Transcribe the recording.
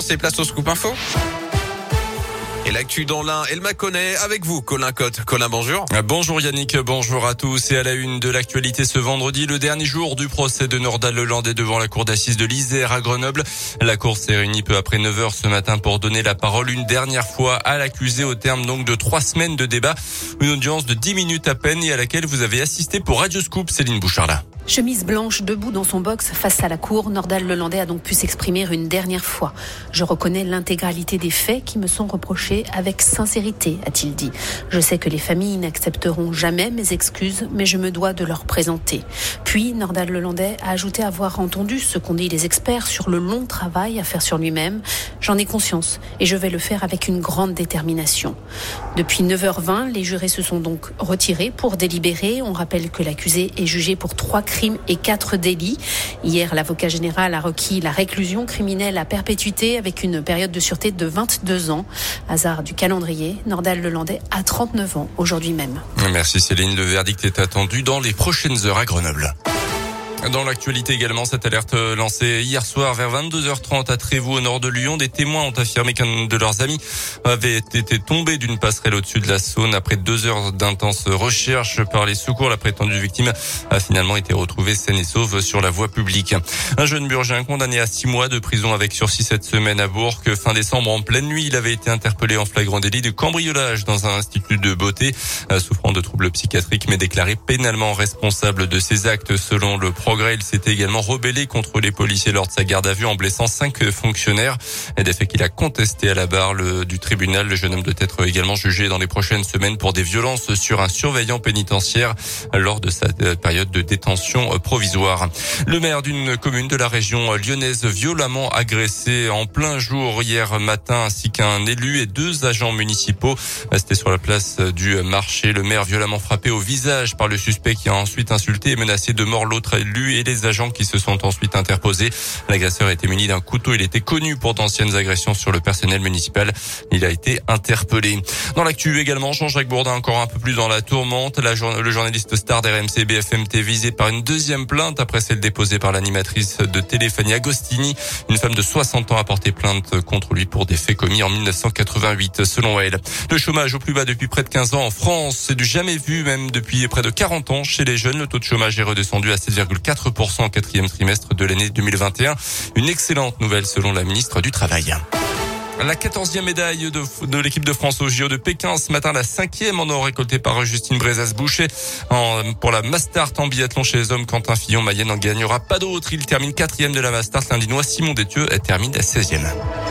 C'est place au scoop info. Dans l'un, elle m'a avec vous, Colin Cotte. Colin, bonjour. Yannick, bonjour à tous. Et à la une de l'actualité ce vendredi, le dernier jour du procès de Nordal Lelandais devant la cour d'assises de l'Isère à Grenoble. La cour s'est réunie peu après 9 heures ce matin pour donner la parole une dernière fois à l'accusé au terme donc de trois semaines de débat. Une audience de 10 minutes à peine et à laquelle vous avez assisté pour Radio Scoop, Céline Bouchard Chemise blanche, debout dans son box face à la cour, Nordal Lelandais a donc pu s'exprimer une dernière fois. Je reconnais l'intégralité des faits qui me sont reprochés avec sincérité, a-t-il dit. Je sais que les familles n'accepteront jamais mes excuses, mais je me dois de leur présenter. Puis, Nordal Lelandais a ajouté avoir entendu ce qu'ont dit les experts sur le long travail à faire sur lui-même. J'en ai conscience et je vais le faire avec une grande détermination. Depuis 9h20, les jurés se sont donc retirés pour délibérer. On rappelle que l'accusé est jugé pour trois crimes crimes et quatre délits. Hier, l'avocat général a requis la réclusion criminelle à perpétuité avec une période de sûreté de 22 ans. Hasard du calendrier, Nordal Lelandais a 39 ans aujourd'hui même. Merci Céline. Le verdict est attendu dans les prochaines heures à Grenoble. Dans l'actualité également, cette alerte lancée hier soir vers 22h30 à Trévoux au nord de Lyon, des témoins ont affirmé qu'un de leurs amis avait été tombé d'une passerelle au-dessus de la Saône. Après deux heures d'intenses recherches par les secours, la prétendue victime a finalement été retrouvée saine et sauve sur la voie publique. Un jeune burgien condamné à six mois de prison avec sursis cette semaine à Bourg. Fin décembre, en pleine nuit, il avait été interpellé en flagrant délit de cambriolage dans un institut de beauté, souffrant de troubles psychiatriques, mais déclaré pénalement responsable de ses actes selon le progrès. Il s'était également rebellé contre les policiers lors de sa garde à vue en blessant cinq fonctionnaires. Des faits qu'il a contesté à la barre du tribunal. Le jeune homme doit être également jugé dans les prochaines semaines pour des violences sur un surveillant pénitentiaire lors de sa période de détention provisoire. Le maire d'une commune de la région lyonnaise violemment agressé en plein jour hier matin ainsi qu'un élu et deux agents municipaux. C'était sur la place du marché. Le maire violemment frappé au visage par le suspect qui a ensuite insulté et menacé de mort l'autre élu et les agents qui se sont ensuite interposés. L'agresseur était muni d'un couteau. Il était connu pour d'anciennes agressions sur le personnel municipal. Il a été interpellé. Dans l'actu également, Jean-Jacques Bourdin encore un peu plus dans la tourmente. La, le journaliste star d'RMC BFMT visé par une deuxième plainte après celle déposée par l'animatrice de Téléphanie Agostini. Une femme de 60 ans a porté plainte contre lui pour des faits commis en 1988 selon elle. Le chômage au plus bas depuis près de 15 ans en France, c'est du jamais vu même depuis près de 40 ans chez les jeunes. Le taux de chômage est redescendu à 7,4 4% au quatrième trimestre de l'année 2021. Une excellente nouvelle selon la ministre du Travail. La quatorzième médaille de, l'équipe de France au JO de Pékin ce matin, la cinquième en or récoltée par Justine Brezas-Boucher. Pour la Mastart en biathlon chez les hommes, Quentin Fillon, Mayenne n'en gagnera pas d'autre. Il termine quatrième de la Mastart. L'Indinois Simon Détieux termine à 16e.